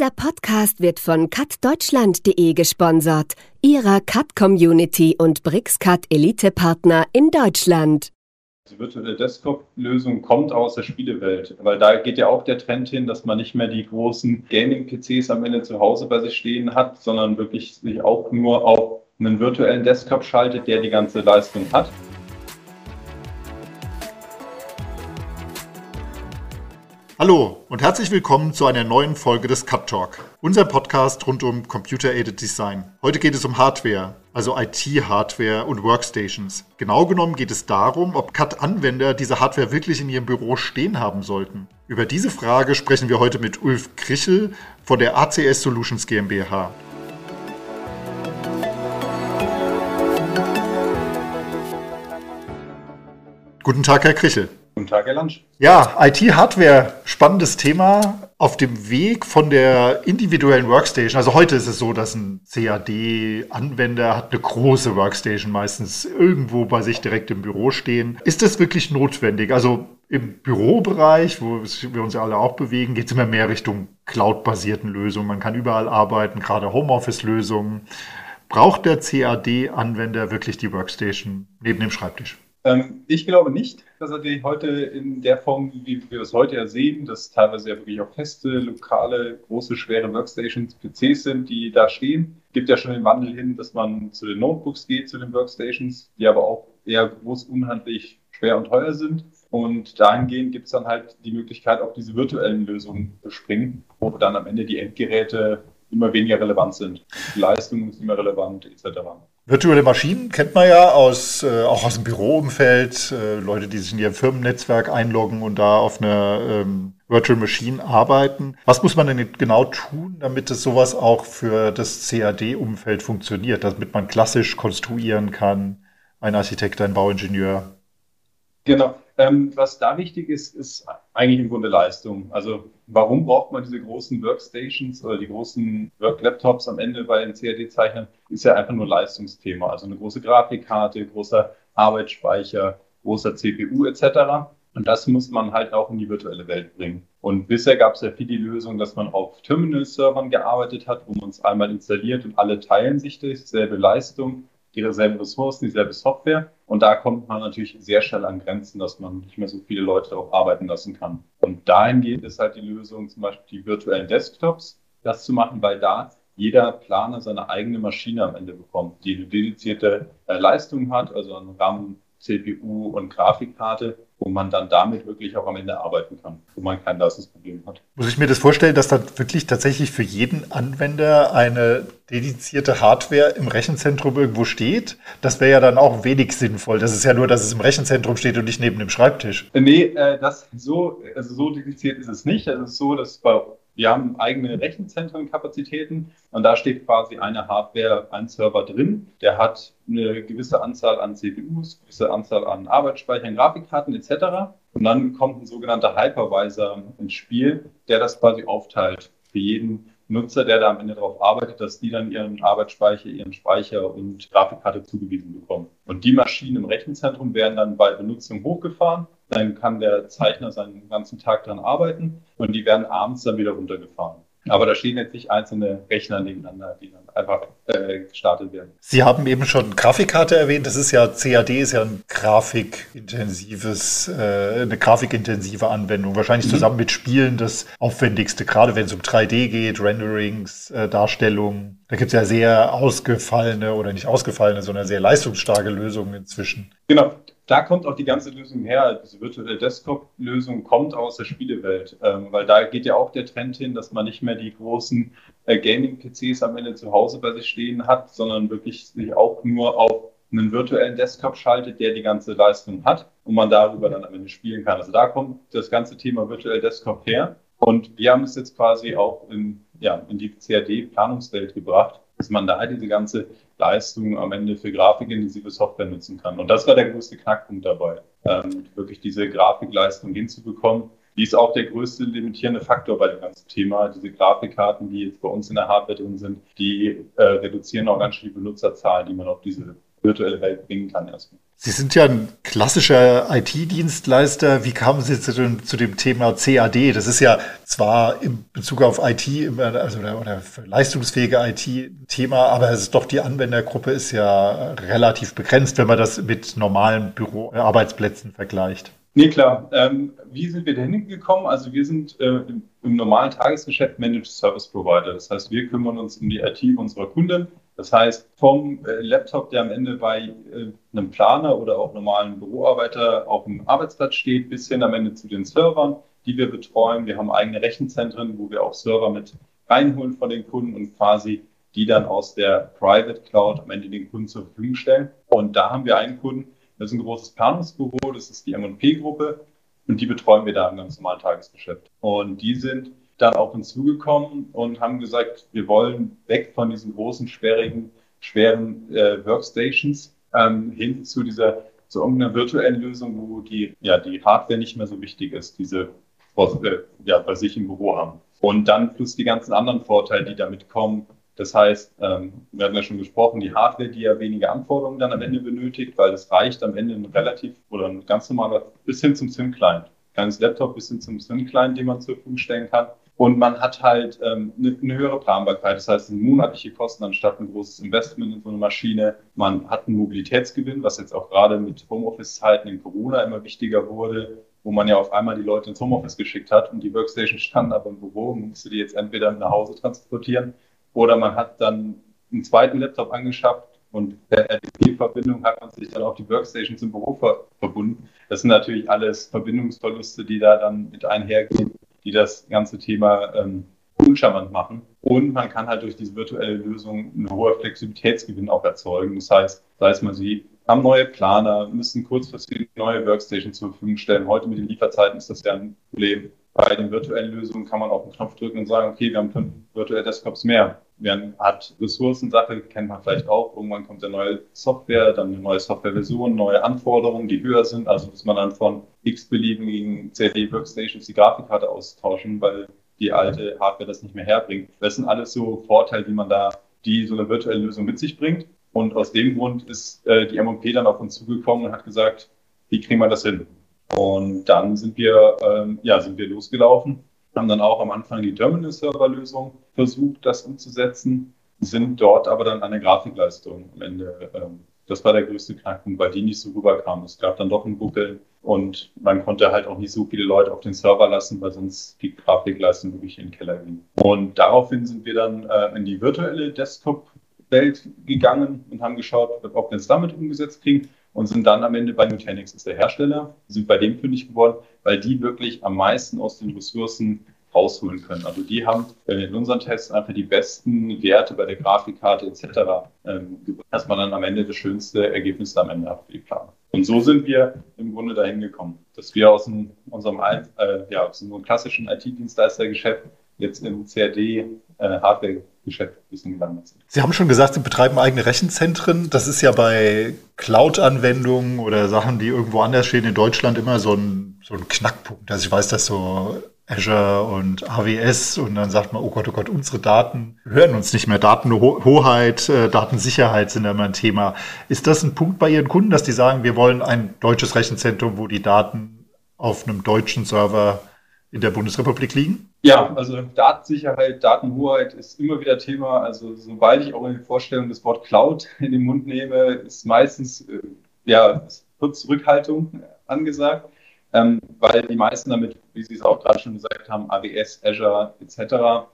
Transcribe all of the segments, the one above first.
Dieser Podcast wird von cutdeutschland.de gesponsert, ihrer Cut-Community und BRICS-Cut Elite-Partner in Deutschland. Die virtuelle Desktop-Lösung kommt aus der Spielewelt, weil da geht ja auch der Trend hin, dass man nicht mehr die großen Gaming-PCs am Ende zu Hause bei sich stehen hat, sondern wirklich sich auch nur auf einen virtuellen Desktop schaltet, der die ganze Leistung hat. Hallo und herzlich willkommen zu einer neuen Folge des Cut Talk, unser Podcast rund um Computer-Aided Design. Heute geht es um Hardware, also IT-Hardware und Workstations. Genau genommen geht es darum, ob CAD-Anwender diese Hardware wirklich in ihrem Büro stehen haben sollten. Über diese Frage sprechen wir heute mit Ulf Krichel von der ACS Solutions GmbH. Guten Tag, Herr Krichel. Guten Tag, Herr Lansch. Ja, IT-Hardware, spannendes Thema. Auf dem Weg von der individuellen Workstation, also heute ist es so, dass ein CAD-Anwender hat eine große Workstation meistens irgendwo bei sich direkt im Büro stehen. Ist das wirklich notwendig? Also im Bürobereich, wo wir uns ja alle auch bewegen, geht es immer mehr Richtung cloud-basierten Lösungen. Man kann überall arbeiten, gerade Homeoffice-Lösungen. Braucht der CAD-Anwender wirklich die Workstation neben dem Schreibtisch? Ähm, ich glaube nicht, dass er die heute in der Form, wie wir es heute ja sehen, dass teilweise ja wirklich auch feste, lokale, große, schwere Workstations, PCs sind, die da stehen. Gibt ja schon den Wandel hin, dass man zu den Notebooks geht, zu den Workstations, die aber auch eher groß, unhandlich, schwer und teuer sind. Und dahingehend gibt es dann halt die Möglichkeit, auch diese virtuellen Lösungen zu springen, wo dann am Ende die Endgeräte immer weniger relevant sind. Die Leistung ist immer relevant, etc. Virtuelle Maschinen kennt man ja aus, äh, auch aus dem Büroumfeld, äh, Leute, die sich in ihr Firmennetzwerk einloggen und da auf einer ähm, Virtual Machine arbeiten. Was muss man denn genau tun, damit es sowas auch für das CAD-Umfeld funktioniert, damit man klassisch konstruieren kann, ein Architekt, ein Bauingenieur? Genau. Ähm, was da wichtig ist, ist eigentlich im Grunde Leistung. Also warum braucht man diese großen Workstations oder die großen Work-Laptops am Ende bei den CAD-Zeichnern? Ist ja einfach nur Leistungsthema. Also eine große Grafikkarte, großer Arbeitsspeicher, großer CPU etc. Und das muss man halt auch in die virtuelle Welt bringen. Und bisher gab es ja viel die Lösung, dass man auf Terminal-Servern gearbeitet hat, wo man es einmal installiert und alle teilen sich dieselbe Leistung dieselben Ressourcen, dieselbe Software. Und da kommt man natürlich sehr schnell an Grenzen, dass man nicht mehr so viele Leute darauf arbeiten lassen kann. Und dahingehend ist halt die Lösung, zum Beispiel die virtuellen Desktops, das zu machen, weil da jeder Planer seine eigene Maschine am Ende bekommt, die eine dedizierte äh, Leistung hat, also einen RAM, CPU und Grafikkarte wo man dann damit wirklich auch am Ende arbeiten kann, wo man kein Leistungsproblem hat. Muss ich mir das vorstellen, dass dann wirklich tatsächlich für jeden Anwender eine dedizierte Hardware im Rechenzentrum irgendwo steht? Das wäre ja dann auch wenig sinnvoll. Das ist ja nur, dass es im Rechenzentrum steht und nicht neben dem Schreibtisch. Nee, äh, das so, also so dediziert ist es nicht. Es ist so, dass bei wir haben eigene Rechenzentrenkapazitäten und da steht quasi eine Hardware, ein Server drin. Der hat eine gewisse Anzahl an CPUs, eine gewisse Anzahl an Arbeitsspeichern, Grafikkarten etc. Und dann kommt ein sogenannter Hypervisor ins Spiel, der das quasi aufteilt für jeden Nutzer, der da am Ende darauf arbeitet, dass die dann ihren Arbeitsspeicher, ihren Speicher und Grafikkarte zugewiesen bekommen. Und die Maschinen im Rechenzentrum werden dann bei Benutzung hochgefahren dann kann der Zeichner seinen ganzen Tag daran arbeiten und die werden abends dann wieder runtergefahren. Aber da stehen jetzt nicht einzelne Rechner nebeneinander, die dann einfach äh, gestartet werden. Sie haben eben schon Grafikkarte erwähnt. Das ist ja, CAD ist ja ein grafikintensives, äh, eine grafikintensive Anwendung. Wahrscheinlich mhm. zusammen mit Spielen das aufwendigste, gerade wenn es um 3D geht, Renderings, äh, Darstellungen. Da gibt es ja sehr ausgefallene oder nicht ausgefallene, sondern sehr leistungsstarke Lösungen inzwischen. Genau da kommt auch die ganze Lösung her. Diese virtuelle Desktop-Lösung kommt aus der Spielewelt, ähm, weil da geht ja auch der Trend hin, dass man nicht mehr die großen äh, Gaming-PCs am Ende zu Hause bei sich stehen hat, sondern wirklich sich auch nur auf einen virtuellen Desktop schaltet, der die ganze Leistung hat und man darüber dann am Ende spielen kann. Also da kommt das ganze Thema virtuell Desktop her. Und wir haben es jetzt quasi auch in, ja, in die CAD-Planungswelt gebracht, dass man da diese ganze Leistung am Ende für grafikintensive Software nutzen kann. Und das war der größte Knackpunkt dabei, ähm, wirklich diese Grafikleistung hinzubekommen. Die ist auch der größte limitierende Faktor bei dem ganzen Thema. Diese Grafikkarten, die jetzt bei uns in der Hardware drin sind, die äh, reduzieren auch ganz schön die Benutzerzahlen, die man auf diese virtuelle Welt bringen kann erstmal. Sie sind ja ein klassischer IT-Dienstleister. Wie kamen Sie zu dem, zu dem, Thema CAD? Das ist ja zwar in Bezug auf IT also oder, oder leistungsfähige IT Thema, aber es ist doch die Anwendergruppe ist ja relativ begrenzt, wenn man das mit normalen Büroarbeitsplätzen vergleicht. Nee, klar. Ähm, wie sind wir da hingekommen? Also wir sind äh, im, im, normalen Tagesgeschäft Managed Service Provider. Das heißt, wir kümmern uns um die IT unserer Kunden. Das heißt, vom äh, Laptop, der am Ende bei äh, einem Planer oder auch normalen Büroarbeiter auf dem Arbeitsplatz steht, bis hin am Ende zu den Servern, die wir betreuen. Wir haben eigene Rechenzentren, wo wir auch Server mit reinholen von den Kunden und quasi die dann aus der Private Cloud am Ende den Kunden zur Verfügung stellen. Und da haben wir einen Kunden, das ist ein großes Planungsbüro, das ist die M&P-Gruppe und die betreuen wir da im ganz normalen Tagesgeschäft. Und die sind dann auf uns zugekommen und haben gesagt, wir wollen weg von diesen großen, sperrigen, schweren äh, Workstations ähm, hin zu dieser zu irgendeiner virtuellen Lösung, wo die, ja, die Hardware nicht mehr so wichtig ist, diese äh, ja, bei sich im Büro haben. Und dann plus die ganzen anderen Vorteile, die damit kommen, das heißt, ähm, wir hatten ja schon gesprochen, die Hardware, die ja weniger Anforderungen dann am Ende benötigt, weil es reicht am Ende ein relativ oder ein ganz normaler bis hin zum SIM-Client. Kleines Laptop bis hin zum SIM-Client, den man zur Verfügung stellen kann. Und man hat halt ähm, eine, eine, höhere Planbarkeit. Das heißt, monatliche Kosten anstatt ein großes Investment in so eine Maschine. Man hat einen Mobilitätsgewinn, was jetzt auch gerade mit Homeoffice-Zeiten in Corona immer wichtiger wurde, wo man ja auf einmal die Leute ins Homeoffice geschickt hat und die Workstation standen aber im Büro und musste die jetzt entweder nach Hause transportieren oder man hat dann einen zweiten Laptop angeschafft und per RDP-Verbindung hat man sich dann auf die Workstation zum Büro ver verbunden. Das sind natürlich alles Verbindungsverluste, die da dann mit einhergehen, die das ganze Thema ähm, uncharmant machen. Und man kann halt durch diese virtuelle Lösung einen hohen Flexibilitätsgewinn auch erzeugen. Das heißt, sei es mal Sie haben neue Planer, müssen kurzfristig neue Workstations zur Verfügung stellen. Heute mit den Lieferzeiten ist das ja ein Problem. Bei den virtuellen Lösungen kann man auf den Knopf drücken und sagen, okay, wir haben fünf virtuelle Desktops mehr. Man hat Ressourcensache, kennt man vielleicht auch. Irgendwann kommt eine neue Software, dann eine neue Softwareversion, neue Anforderungen, die höher sind. Also muss man dann von x-beliebigen CD-Workstations die Grafikkarte austauschen, weil die alte Hardware das nicht mehr herbringt. Das sind alles so Vorteile, die man da, die so eine virtuelle Lösung mit sich bringt. Und aus dem Grund ist äh, die M&P dann auf uns zugekommen und hat gesagt, wie kriegen wir das hin? Und dann sind wir, ähm, ja, sind wir losgelaufen, haben dann auch am Anfang die Terminal-Server-Lösung versucht, das umzusetzen, sind dort aber dann an der Grafikleistung am Ende. Ähm, das war der größte Knackpunkt, weil die nicht so rüberkam. Es gab dann doch ein Buckel und man konnte halt auch nicht so viele Leute auf den Server lassen, weil sonst die Grafikleistung wirklich in den Keller ging. Und daraufhin sind wir dann äh, in die virtuelle Desktop-Welt gegangen und haben geschaut, ob wir es damit umgesetzt kriegen und sind dann am Ende bei Nutanix, ist der Hersteller, sind bei dem fündig geworden, weil die wirklich am meisten aus den Ressourcen rausholen können. Also die haben in unseren Tests einfach die besten Werte bei der Grafikkarte etc., ähm, dass man dann am Ende das schönste Ergebnis am Ende hat für die Planung. Und so sind wir im Grunde dahin gekommen, dass wir aus dem, unserem äh, ja, aus unserem klassischen IT-Dienstleistergeschäft jetzt im CAD-Hardware-Geschäft äh, ein bisschen gelandet sind. Sie haben schon gesagt, Sie betreiben eigene Rechenzentren. Das ist ja bei Cloud-Anwendungen oder Sachen, die irgendwo anders stehen in Deutschland, immer so ein, so ein Knackpunkt. Also ich weiß, dass so Azure und AWS und dann sagt man, oh Gott, oh Gott, unsere Daten hören uns nicht mehr. Datenhoheit, äh, Datensicherheit sind immer ein Thema. Ist das ein Punkt bei Ihren Kunden, dass die sagen, wir wollen ein deutsches Rechenzentrum, wo die Daten auf einem deutschen Server in der Bundesrepublik liegen? Ja, also Datensicherheit, Datenhoheit ist immer wieder Thema. Also sobald ich auch in der Vorstellung das Wort Cloud in den Mund nehme, ist meistens äh, ja kurz Zurückhaltung angesagt, ähm, weil die meisten damit, wie Sie es auch gerade schon gesagt haben, AWS, Azure etc.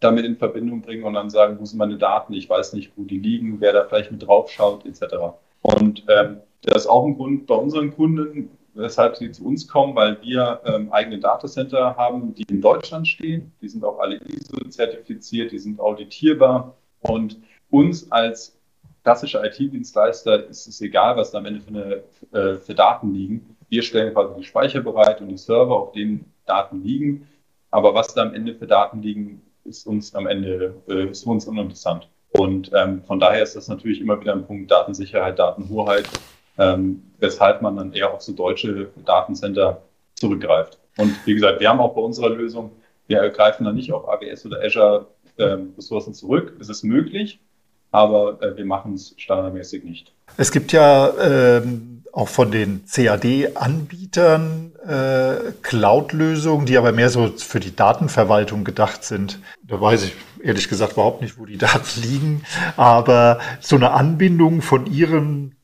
damit in Verbindung bringen und dann sagen, wo sind meine Daten? Ich weiß nicht, wo die liegen, wer da vielleicht mit drauf schaut etc. Und ähm, das ist auch ein Grund bei unseren Kunden, weshalb sie zu uns kommen, weil wir ähm, eigene Datacenter haben, die in Deutschland stehen. Die sind auch alle ISO-zertifiziert, die sind auditierbar. Und uns als klassischer IT-Dienstleister ist es egal, was da am Ende für, eine, äh, für Daten liegen. Wir stellen quasi die Speicher bereit und die Server, auf denen Daten liegen. Aber was da am Ende für Daten liegen, ist uns am Ende äh, ist uns uninteressant. Und ähm, von daher ist das natürlich immer wieder ein Punkt Datensicherheit, Datenhoheit ähm, weshalb man dann eher auf so deutsche Datencenter zurückgreift. Und wie gesagt, wir haben auch bei unserer Lösung, wir greifen dann nicht auf AWS oder Azure ähm, Ressourcen zurück. Es ist möglich, aber äh, wir machen es standardmäßig nicht. Es gibt ja ähm, auch von den CAD-Anbietern äh, Cloud-Lösungen, die aber mehr so für die Datenverwaltung gedacht sind. Da weiß ich ehrlich gesagt überhaupt nicht, wo die Daten liegen, aber so eine Anbindung von ihren,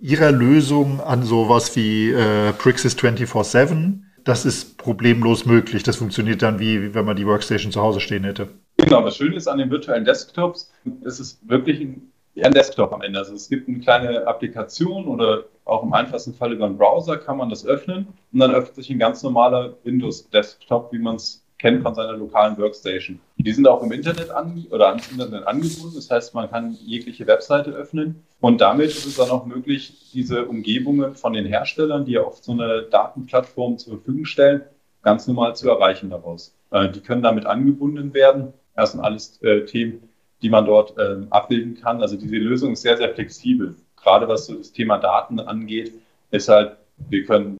ihrer Lösung an sowas wie äh, Prixis 24-7, das ist problemlos möglich. Das funktioniert dann wie, wenn man die Workstation zu Hause stehen hätte. Genau, das Schöne ist an den virtuellen Desktops, es ist wirklich ein, ein Desktop am Ende. Also es gibt eine kleine Applikation oder auch im einfachsten Fall über einen Browser kann man das öffnen und dann öffnet sich ein ganz normaler Windows-Desktop, wie man es kennt von seiner lokalen Workstation. Die sind auch im Internet an, oder ans Internet angebunden. Das heißt, man kann jegliche Webseite öffnen. Und damit ist es dann auch möglich, diese Umgebungen von den Herstellern, die ja oft so eine Datenplattform zur Verfügung stellen, ganz normal zu erreichen daraus. Äh, die können damit angebunden werden. Das sind alles äh, Themen, die man dort äh, abbilden kann. Also diese Lösung ist sehr, sehr flexibel. Gerade was so das Thema Daten angeht, ist halt, wir können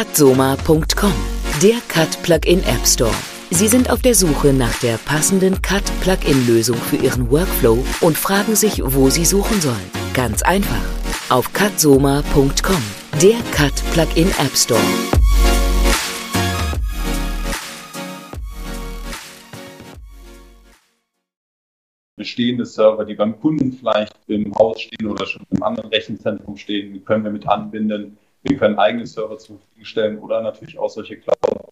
Cutsoma.com, der Cut Plugin App Store. Sie sind auf der Suche nach der passenden Cut Plugin Lösung für Ihren Workflow und fragen sich, wo Sie suchen sollen. Ganz einfach. Auf cutsoma.com, der Cut Plugin App Store. bestehende Server, die beim Kunden vielleicht im Haus stehen oder schon im anderen Rechenzentrum stehen, können wir mit anbinden. Wir können eigene Server zur Verfügung stellen oder natürlich auch solche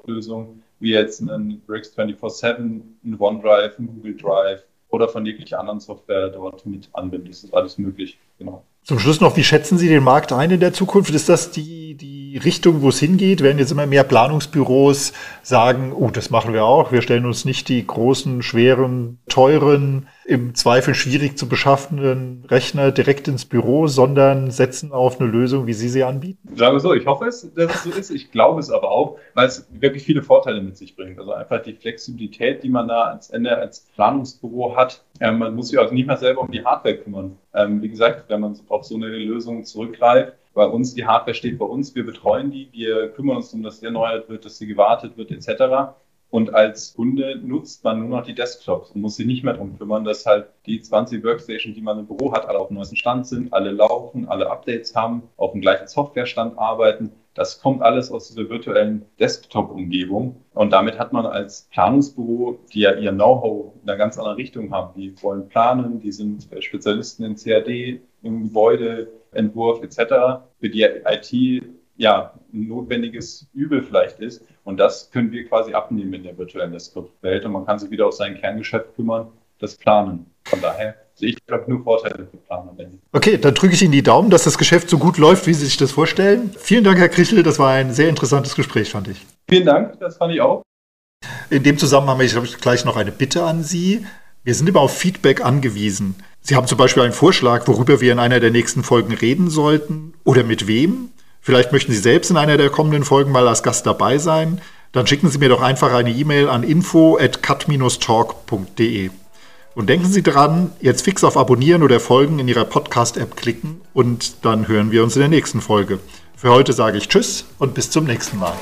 Cloud-Lösungen wie jetzt einen Bricks 24-7, ein OneDrive, ein Google Drive oder von jeglicher anderen Software dort mit anbinden. Das ist alles möglich, genau. Zum Schluss noch, wie schätzen Sie den Markt ein in der Zukunft? Ist das die, die Richtung, wo es hingeht? Werden jetzt immer mehr Planungsbüros sagen, oh, das machen wir auch. Wir stellen uns nicht die großen, schweren, teuren im Zweifel schwierig zu beschaffenden Rechner direkt ins Büro, sondern setzen auf eine Lösung, wie Sie sie anbieten? Sagen wir so, ich hoffe es, dass es so ist. Ich glaube es aber auch, weil es wirklich viele Vorteile mit sich bringt. Also einfach die Flexibilität, die man da als Ende als Planungsbüro hat. Ähm, man muss sich auch nicht mehr selber um die Hardware kümmern. Ähm, wie gesagt, wenn man auf so eine Lösung zurückgreift, bei uns, die Hardware steht bei uns, wir betreuen die, wir kümmern uns darum, dass sie erneuert wird, dass sie gewartet wird, etc. Und als Kunde nutzt man nur noch die Desktops und muss sich nicht mehr darum kümmern, dass halt die 20 Workstations, die man im Büro hat, alle auf dem neuesten Stand sind, alle laufen, alle Updates haben, auf dem gleichen Softwarestand arbeiten. Das kommt alles aus dieser virtuellen Desktop-Umgebung. Und damit hat man als Planungsbüro, die ja ihr Know-how in einer ganz anderen Richtung haben, die wollen planen, die sind Spezialisten in CAD, im Gebäudeentwurf etc., für die IT ja, ein notwendiges Übel vielleicht ist. Und das können wir quasi abnehmen in der virtuellen Desktop-Welt und man kann sich wieder auf sein Kerngeschäft kümmern, das Planen. Von daher sehe ich, glaube nur Vorteile für Planer. Okay, dann drücke ich Ihnen die Daumen, dass das Geschäft so gut läuft, wie Sie sich das vorstellen. Vielen Dank, Herr Krichel. Das war ein sehr interessantes Gespräch, fand ich. Vielen Dank, das fand ich auch. In dem Zusammenhang habe ich gleich noch eine Bitte an Sie. Wir sind immer auf Feedback angewiesen. Sie haben zum Beispiel einen Vorschlag, worüber wir in einer der nächsten Folgen reden sollten oder mit wem. Vielleicht möchten Sie selbst in einer der kommenden Folgen mal als Gast dabei sein. Dann schicken Sie mir doch einfach eine E-Mail an info at cut-talk.de. Und denken Sie dran, jetzt fix auf Abonnieren oder Folgen in Ihrer Podcast-App klicken und dann hören wir uns in der nächsten Folge. Für heute sage ich Tschüss und bis zum nächsten Mal.